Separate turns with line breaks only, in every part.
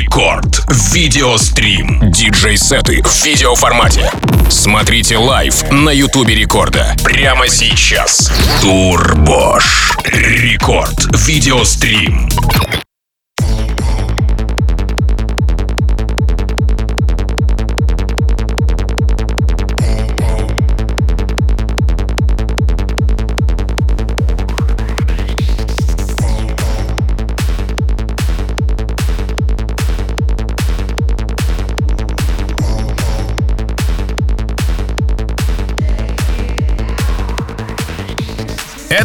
Рекорд. Видеострим. Диджей-сеты в видеоформате. Смотрите live на Ютубе Рекорда. Прямо сейчас. Турбош. Рекорд. Видеострим.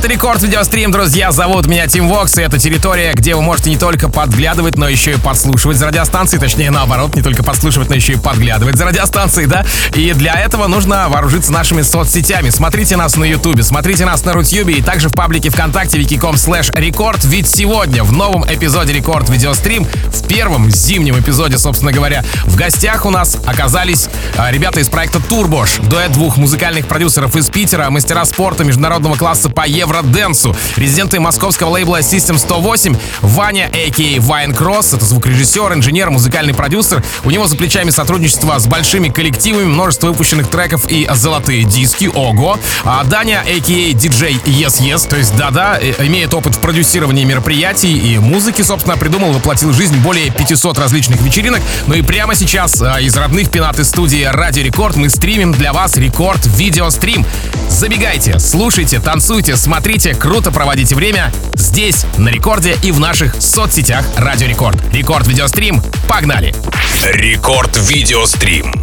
Это Рекорд Видеострим, друзья. Зовут меня Тим Вокс, и это территория, где вы можете не только подглядывать, но еще и подслушивать за радиостанцией. Точнее, наоборот, не только подслушивать, но еще и подглядывать за радиостанцией, да? И для этого нужно вооружиться нашими соцсетями. Смотрите нас на Ютубе, смотрите нас на Рутюбе и также в паблике ВКонтакте vk.com slash рекорд. Ведь сегодня в новом эпизоде Рекорд Видеострим, в первом зимнем эпизоде, собственно говоря, в гостях у нас оказались а, ребята из проекта Турбош. Дуэт двух музыкальных продюсеров из Питера, мастера спорта международного класса по евроденсу. Резиденты московского лейбла System 108 Ваня, а.к.а. Вайн Кросс, это звукорежиссер, инженер, музыкальный продюсер. У него за плечами сотрудничество с большими коллективами, множество выпущенных треков и золотые диски, ого. А Даня, а.к.а. диджей Yes Yes, то есть да-да, э, имеет опыт в продюсировании мероприятий и музыки, собственно, придумал, воплотил жизнь более 500 различных вечеринок. Ну и прямо сейчас а, из родных пенат студии Радио Рекорд мы стримим для вас рекорд видеострим. Забегайте, слушайте, танцуйте, смотрите, круто проводите время здесь, на рекорде и в наших соцсетях Радио Рекорд. Рекорд видеострим, погнали!
Рекорд. Видеострим.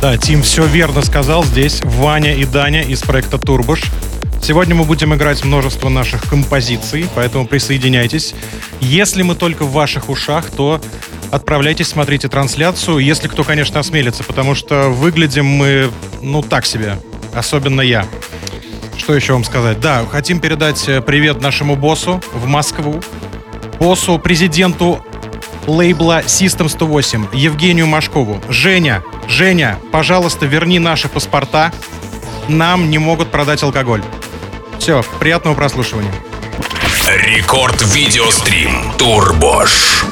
Да, Тим все верно сказал. Здесь Ваня и Даня из проекта Турбош. Сегодня мы будем играть множество наших композиций, поэтому присоединяйтесь. Если мы только в ваших ушах, то отправляйтесь, смотрите трансляцию, если кто, конечно, осмелится, потому что выглядим мы, ну, так себе, особенно я. Что еще вам сказать? Да, хотим передать э, привет нашему боссу в Москву, боссу, президенту лейбла System 108, Евгению Машкову. Женя, Женя, пожалуйста, верни наши паспорта. Нам не могут продать алкоголь. Все, приятного прослушивания.
Рекорд. Видеострим. Турбош.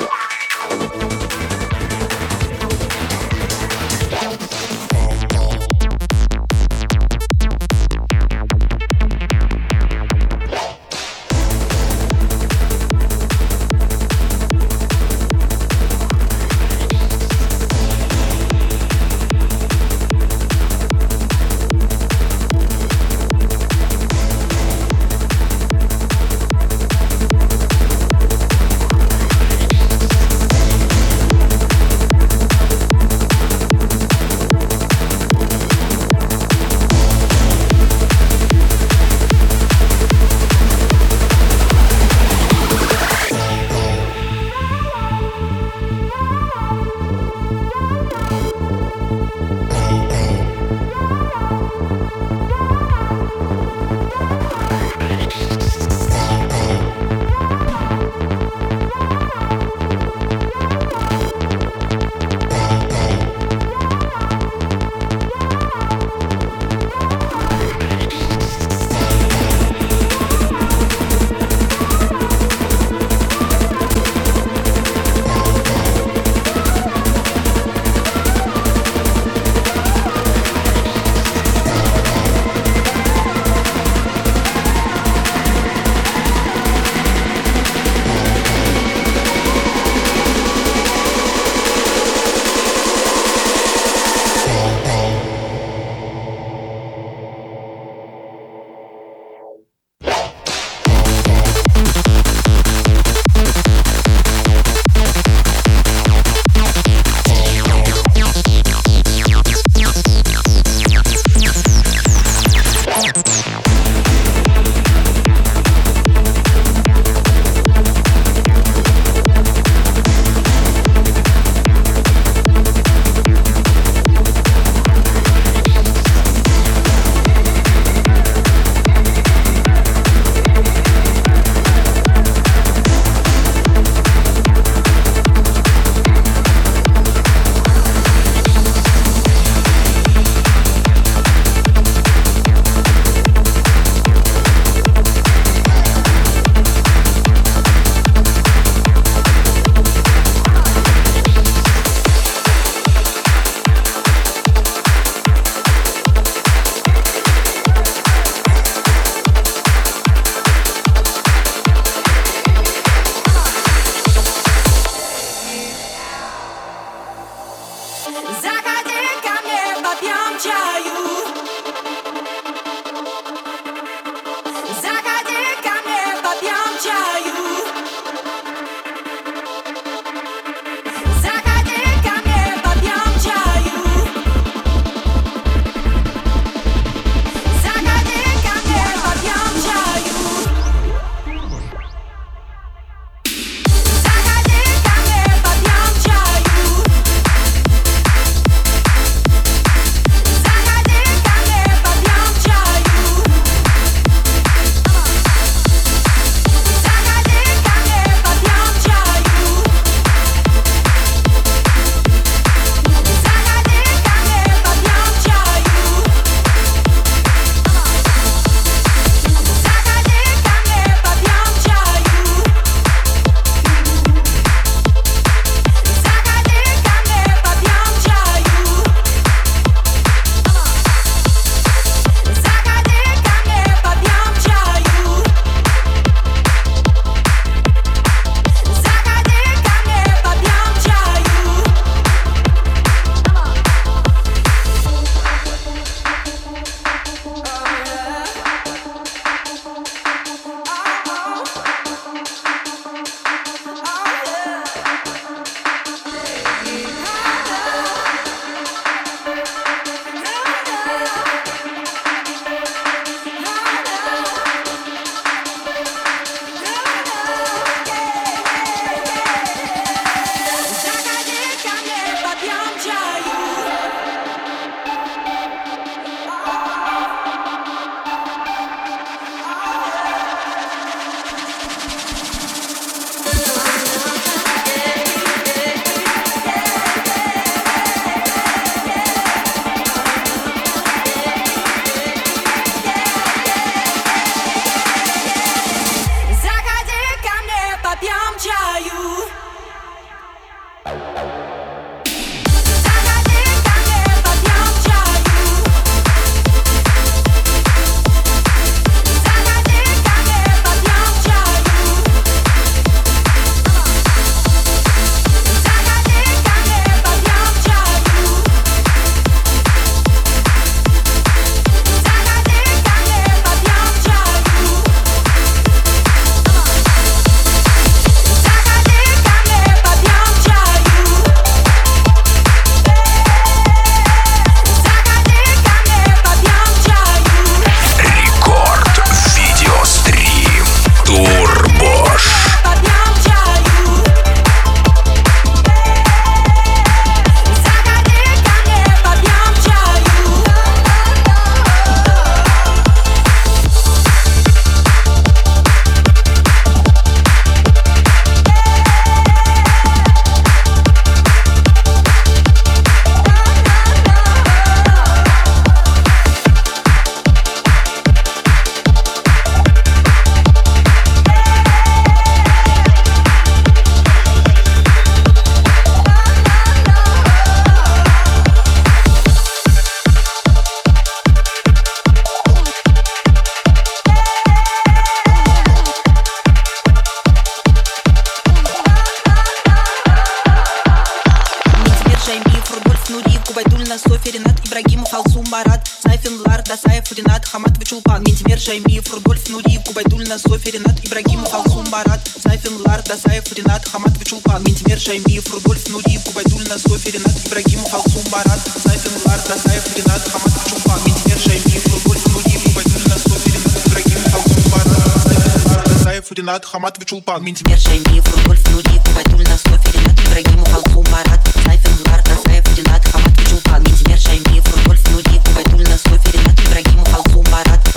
you. Ренат Хаматович Улпан. Минтимер Шалиев, Рудольф Нуриев, Батуль Наслов, Ренат Ибрагимов, Алху Марат, Сайфин Бар, Насаев, Ренат Хаматович Улпан. Минтимер Шалиев, Рудольф Нуриев, Батуль Наслов, Ренат Ибрагимов, Алху Марат,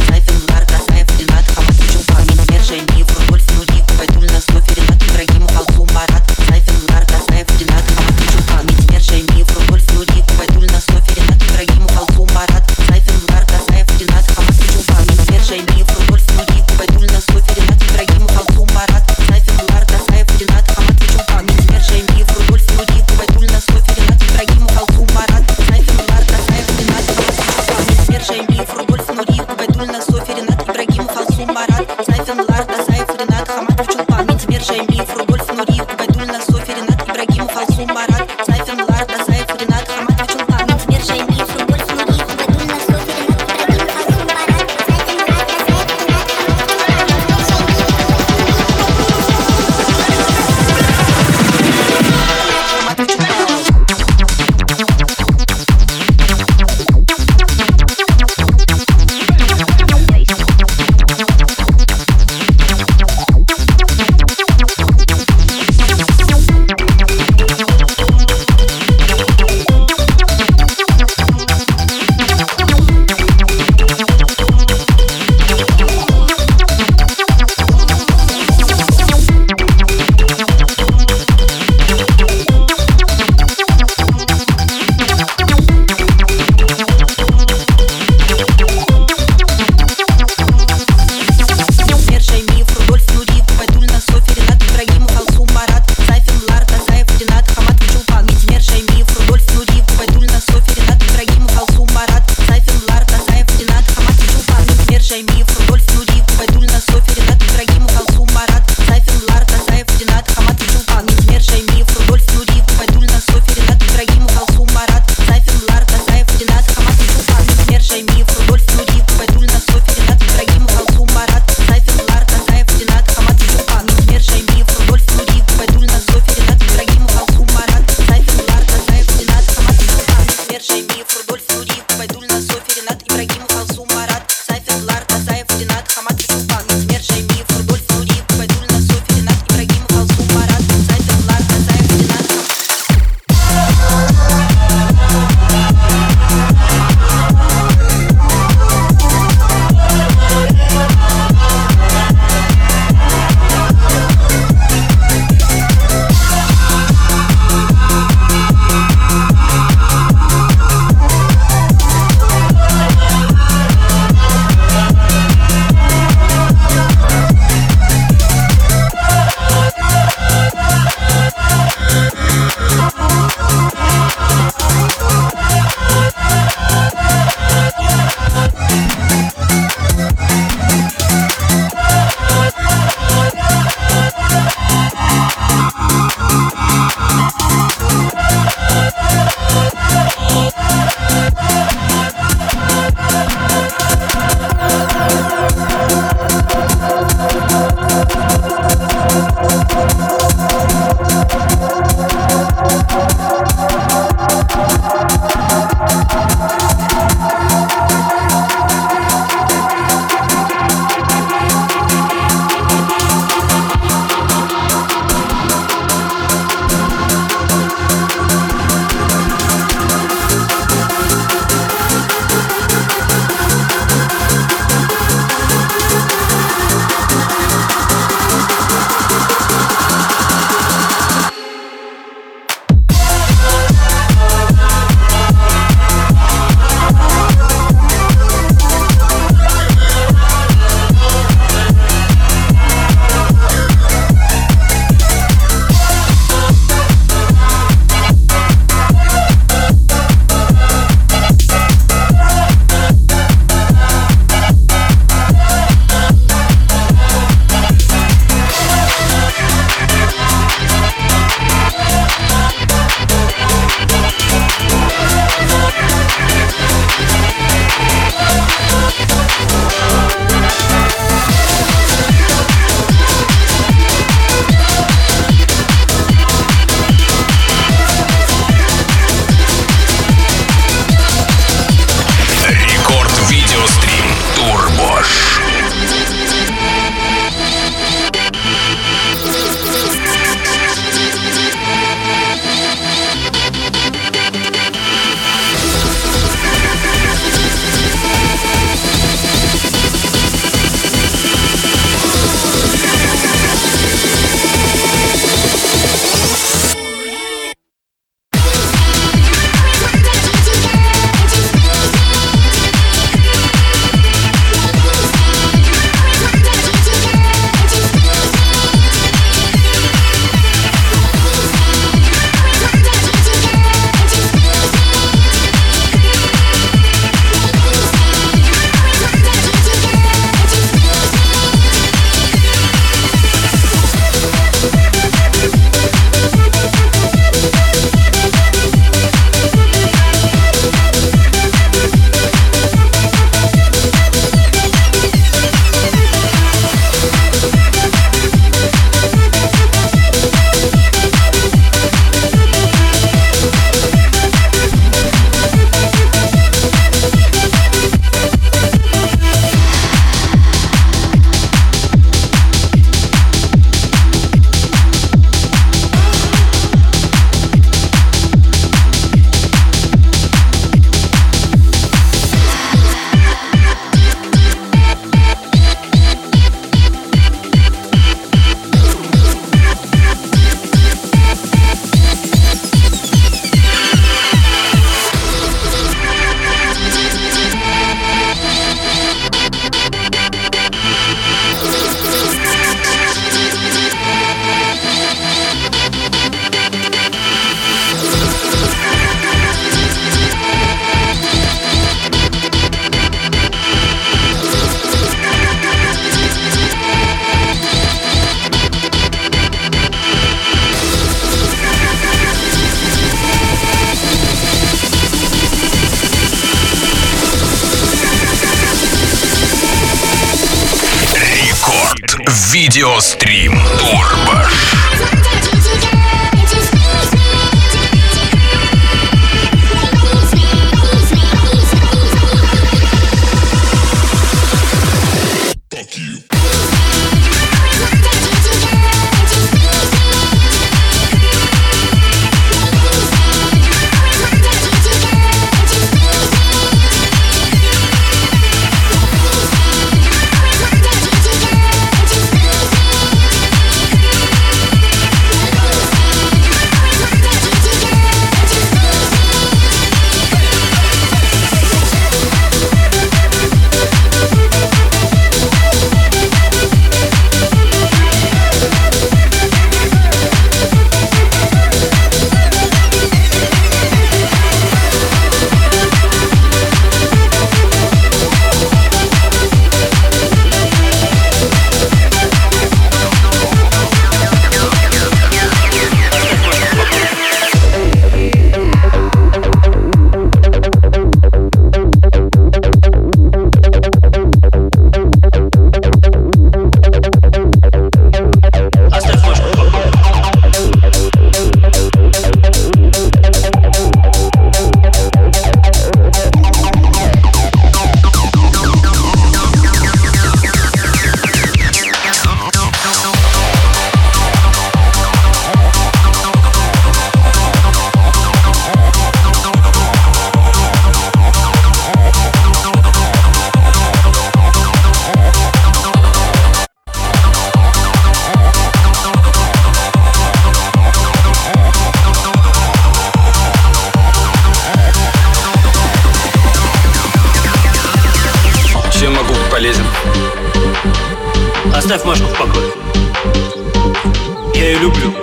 Я ее люблю.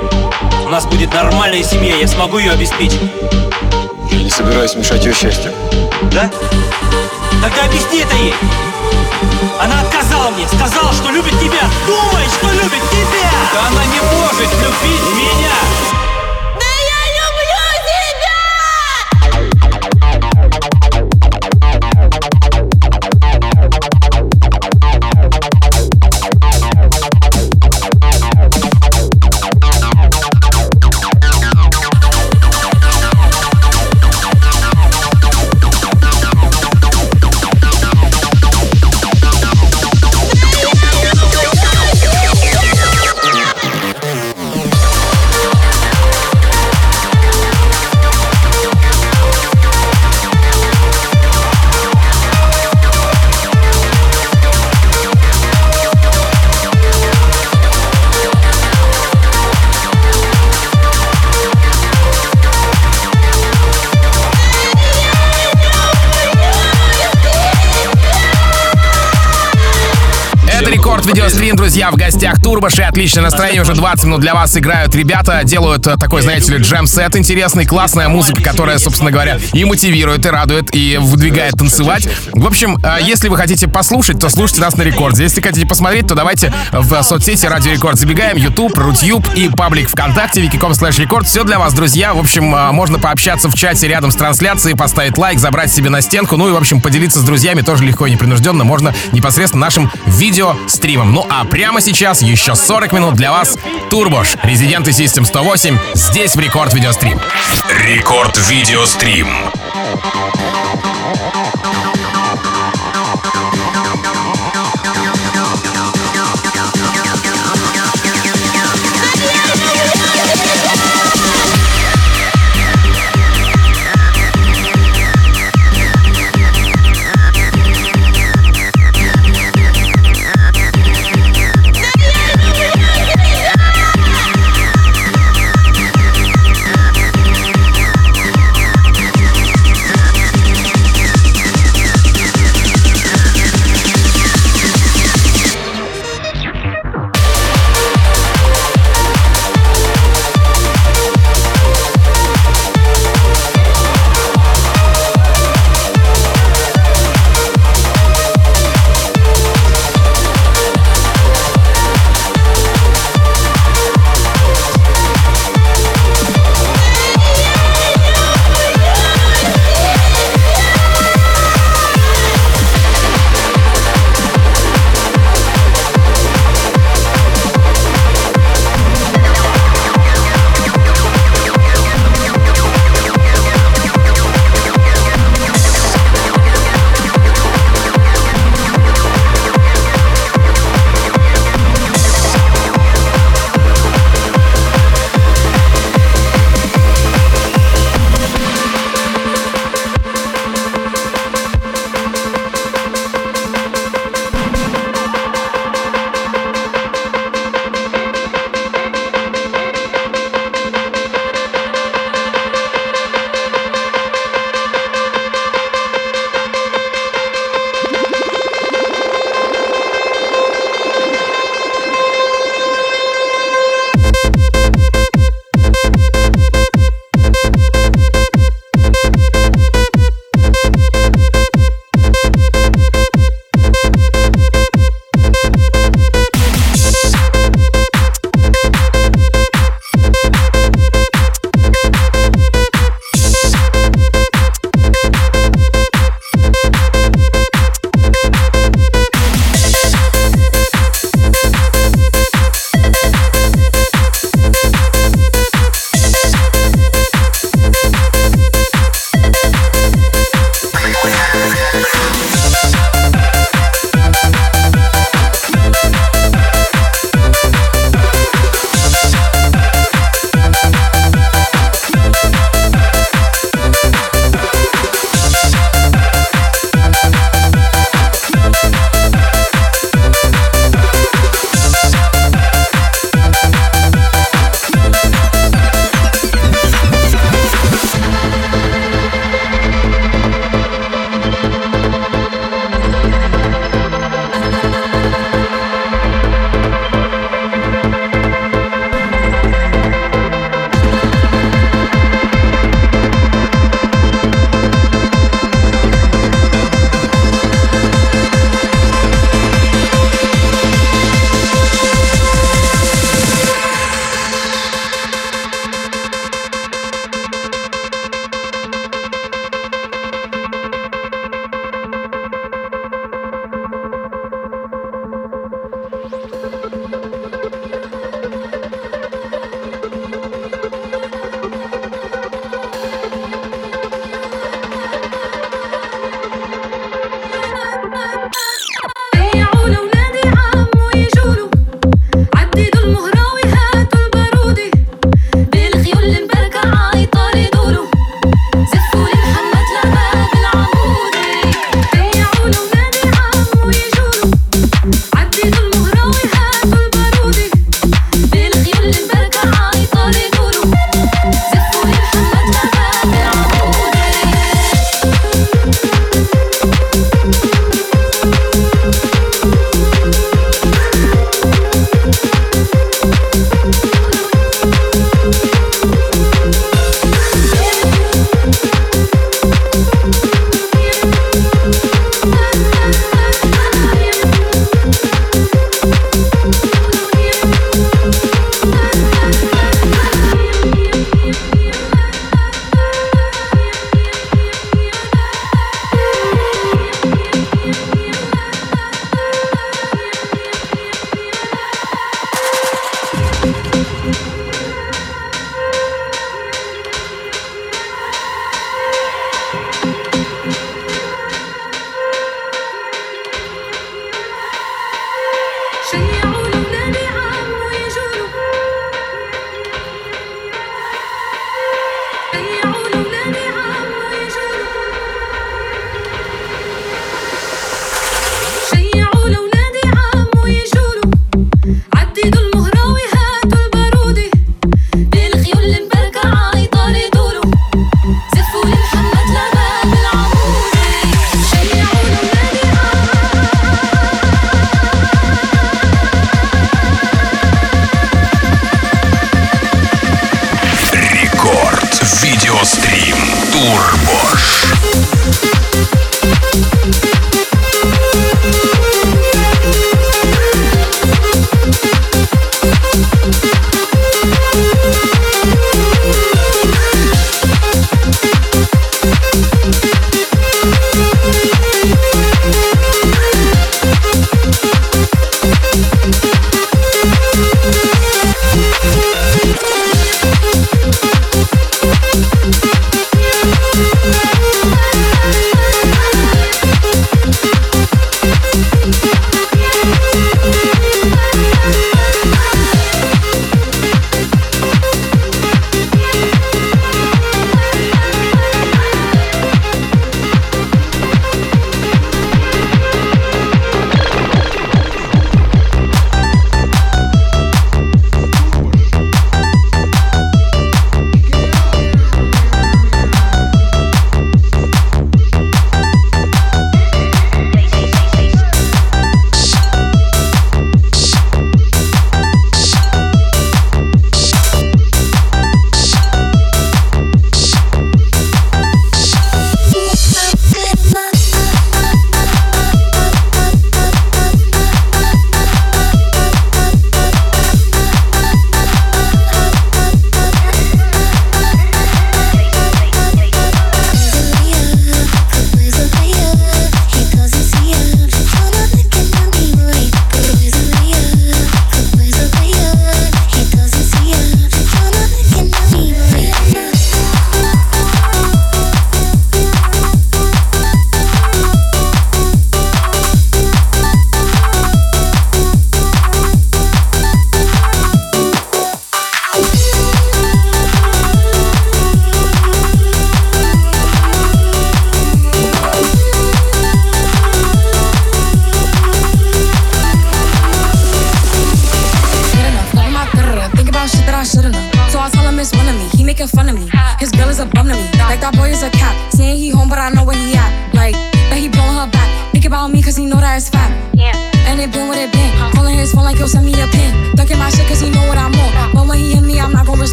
У нас будет нормальная семья, я смогу ее обеспечить.
Я не собираюсь мешать ее счастью.
Да? Тогда объясни это ей. Она отказала мне, сказала, что любит тебя. Думает, что любит тебя. Да она не может любить меня.
Рекорд видеострим, друзья, в гостях Турбоши. Отличное настроение, уже 20 минут для вас играют ребята. Делают э, такой, знаете ли, джем-сет интересный, классная музыка, которая, собственно говоря, и мотивирует, и радует, и выдвигает танцевать. В общем, э, если вы хотите послушать, то слушайте нас на рекорде. Если хотите посмотреть, то давайте в соцсети Радио Рекорд забегаем, YouTube, Рутюб и паблик ВКонтакте, vk.com slash рекорд. Все для вас, друзья. В общем, э, можно пообщаться в чате рядом с трансляцией, поставить лайк, забрать себе на стенку, ну и, в общем, поделиться с друзьями тоже легко и непринужденно. Можно непосредственно нашим видеостримом. Ну а прямо сейчас еще 40 минут для вас Турбош, Резиденты System 108, здесь в Рекорд Видеострим.
Рекорд Видеострим.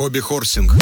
Хобби хорсинг.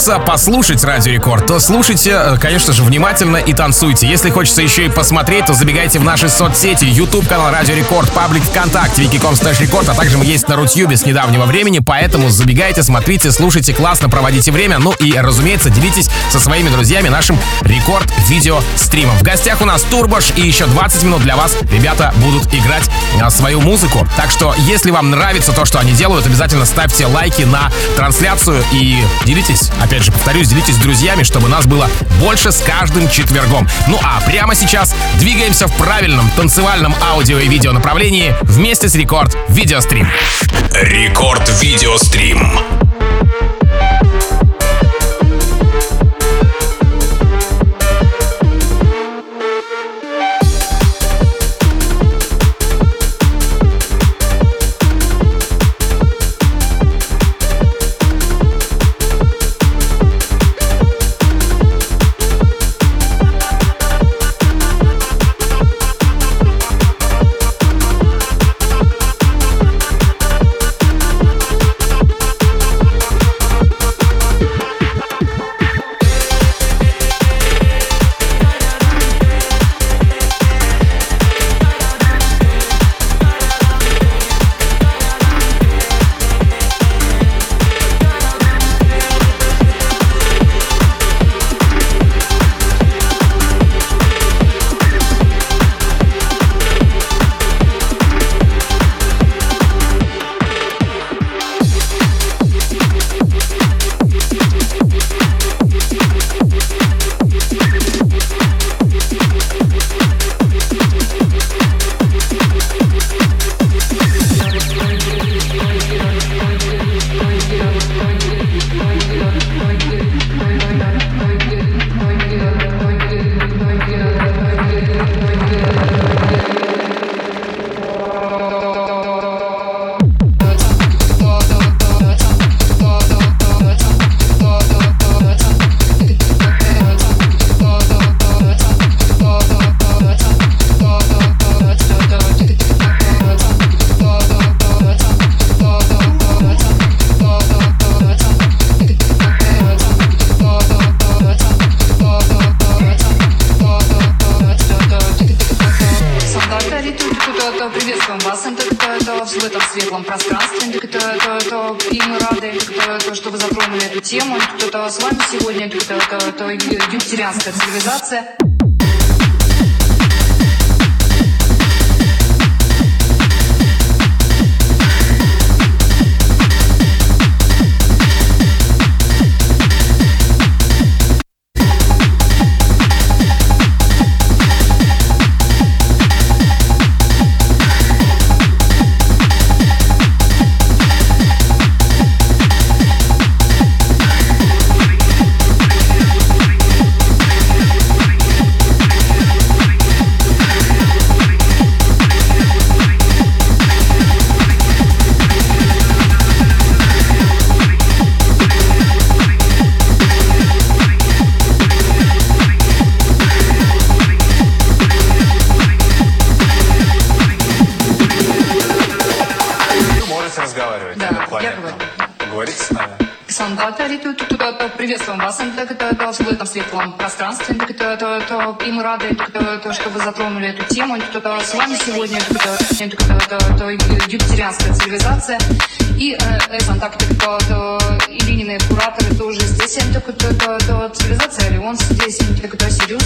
Хочется послушать Радио Рекорд, то слушайте, э, конечно же, внимательно и танцуйте. Если хочется еще и посмотреть, то забегайте в наши соцсети. YouTube канал Радио Рекорд, паблик ВКонтакте, vk.com slash Рекорд, а также мы есть на Рутюбе с недавнего времени, поэтому забегайте, смотрите, слушайте, классно проводите время. Ну и, разумеется, делитесь со своими друзьями нашим Рекорд видео стримом. В гостях у нас Турбош и еще 20 минут для вас ребята будут играть а, свою музыку. Так что, если вам нравится то, что они делают, обязательно ставьте лайки на трансляцию и делитесь, опять же, повторюсь, делитесь с друзьями, чтобы нас было больше с каждым четвергом. Ну а прямо сейчас двигаемся в правильном танцевальном аудио и видео направлении вместе с Рекорд Видеострим.
Рекорд Видеострим.
Юпитерианская цивилизация. Этом пространстве. И мы рады, что вы затронули эту тему. С вами сегодня юпитерианская цивилизация. И так, Ильинины кураторы тоже здесь. Цивилизация Альонс здесь. Сириус,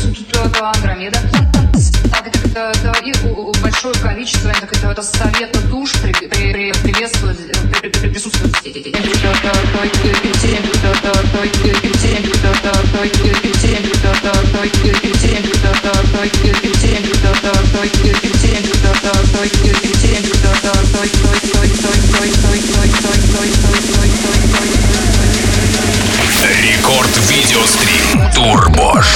Андромеда. И большое количество совета душ приветствует, присутствует здесь.
Рекорд видеострим Турбош.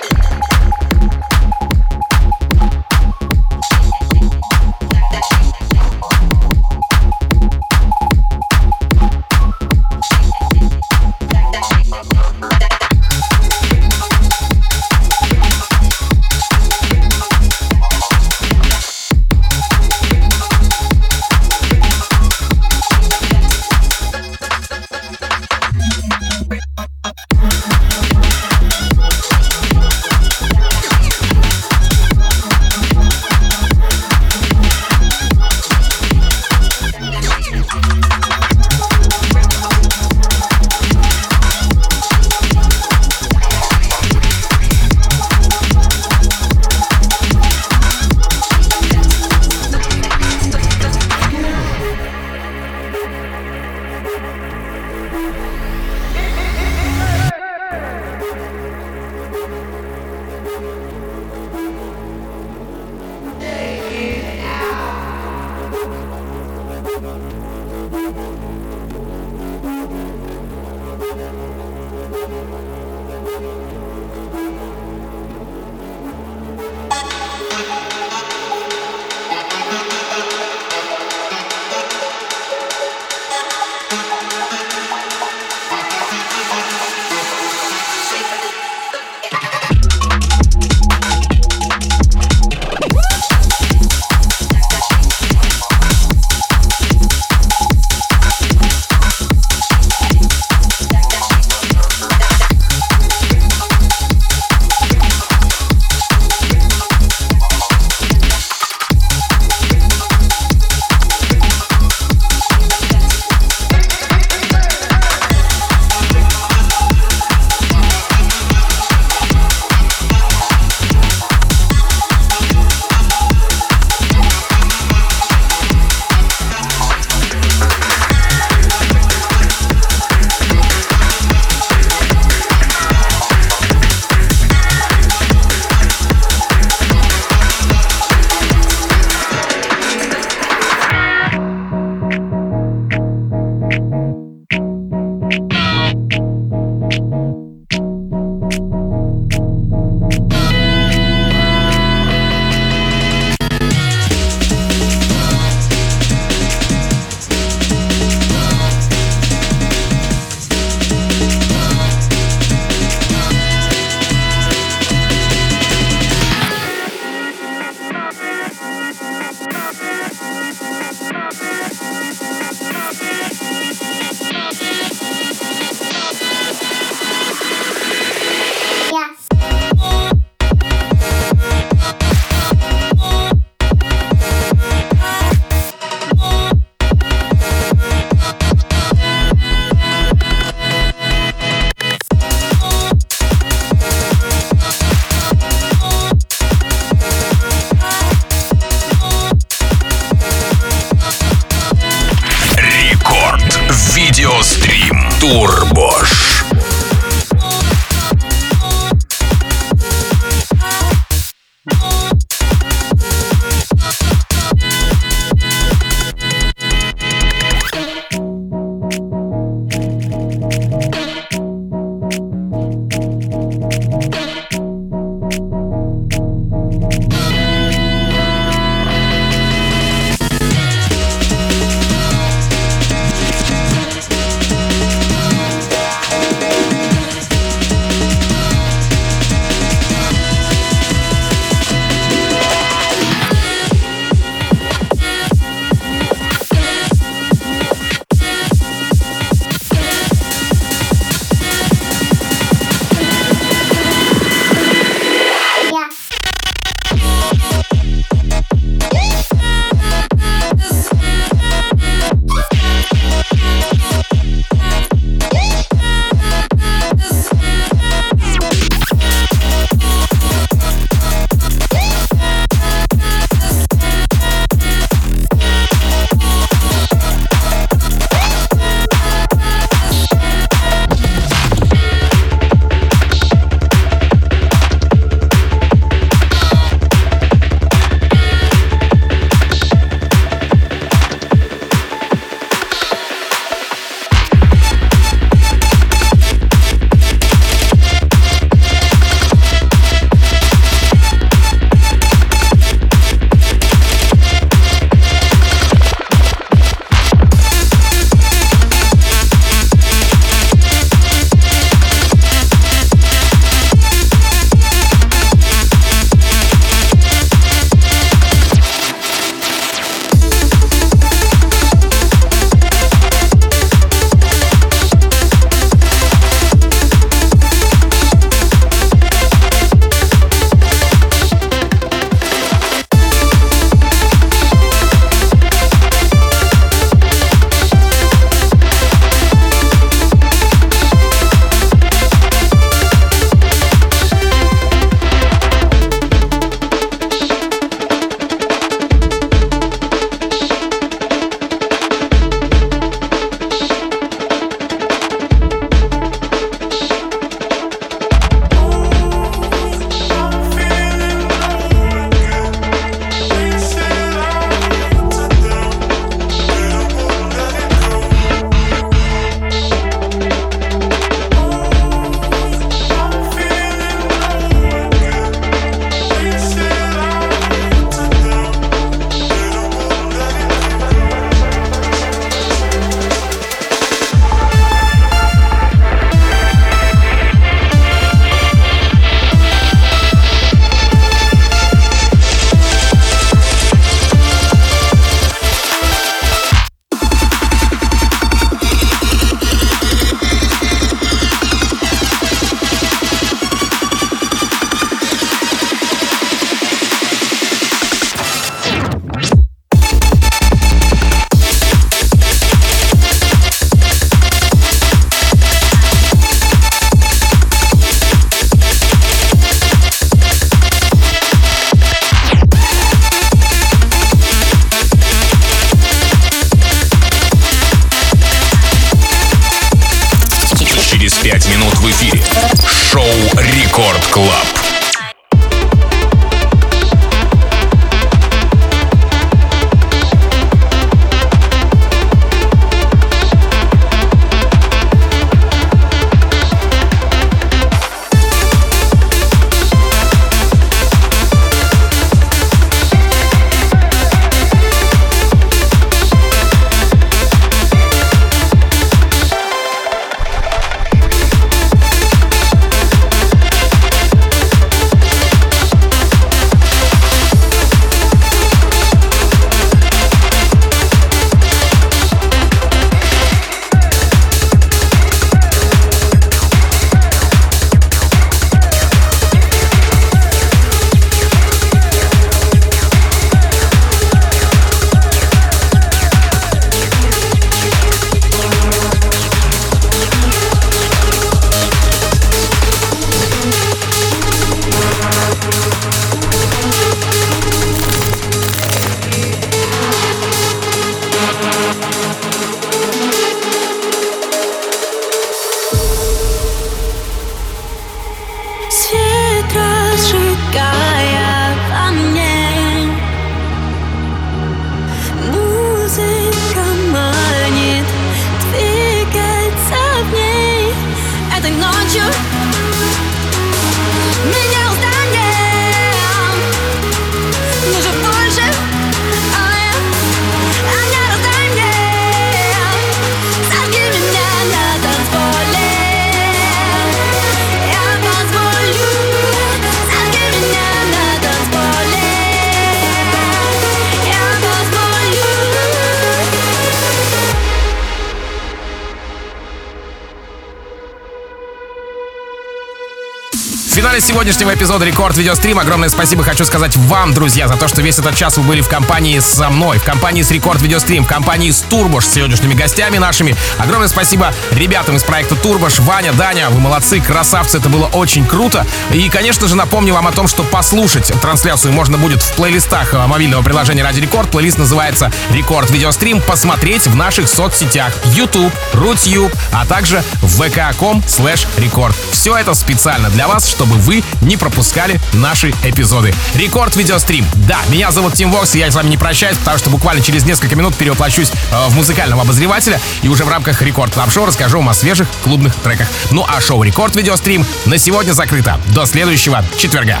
Сегодняшнего эпизода Рекорд Видеострим огромное спасибо хочу сказать вам, друзья, за то, что весь этот час вы были в компании со мной, в компании с Рекорд Видеострим, в компании с Турбош, с сегодняшними гостями нашими. Огромное спасибо ребятам из проекта Турбош, Ваня, Даня, вы молодцы, красавцы, это было очень круто. И, конечно же, напомню вам о том, что послушать трансляцию можно будет в плейлистах э, мобильного приложения Радио Рекорд. Плейлист называется Рекорд Видеострим. Посмотреть в наших соцсетях YouTube, Рутюб, а также vk.com slash рекорд. Все это специально для вас, чтобы вы не пропускали наши эпизоды. Рекорд Видеострим. Да, меня зовут Тим Вокс, и я с вами не прощаюсь, потому что буквально через несколько минут перевоплощусь э, в музыкального обозревателя и уже в рамках Record Club Show расскажу вам о свежих клубных треках. Ну а шоу Рекорд Видеострим на сегодня закрыто. До следующего четверга.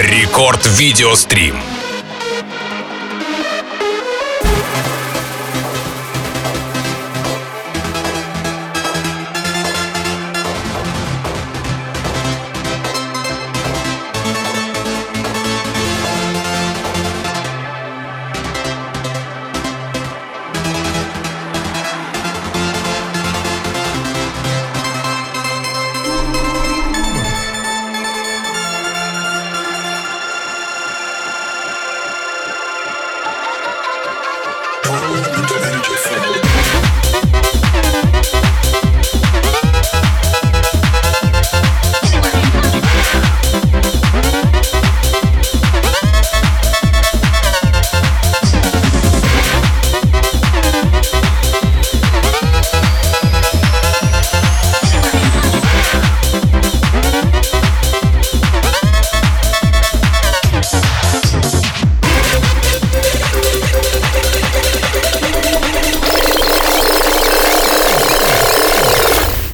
Рекорд Видеострим.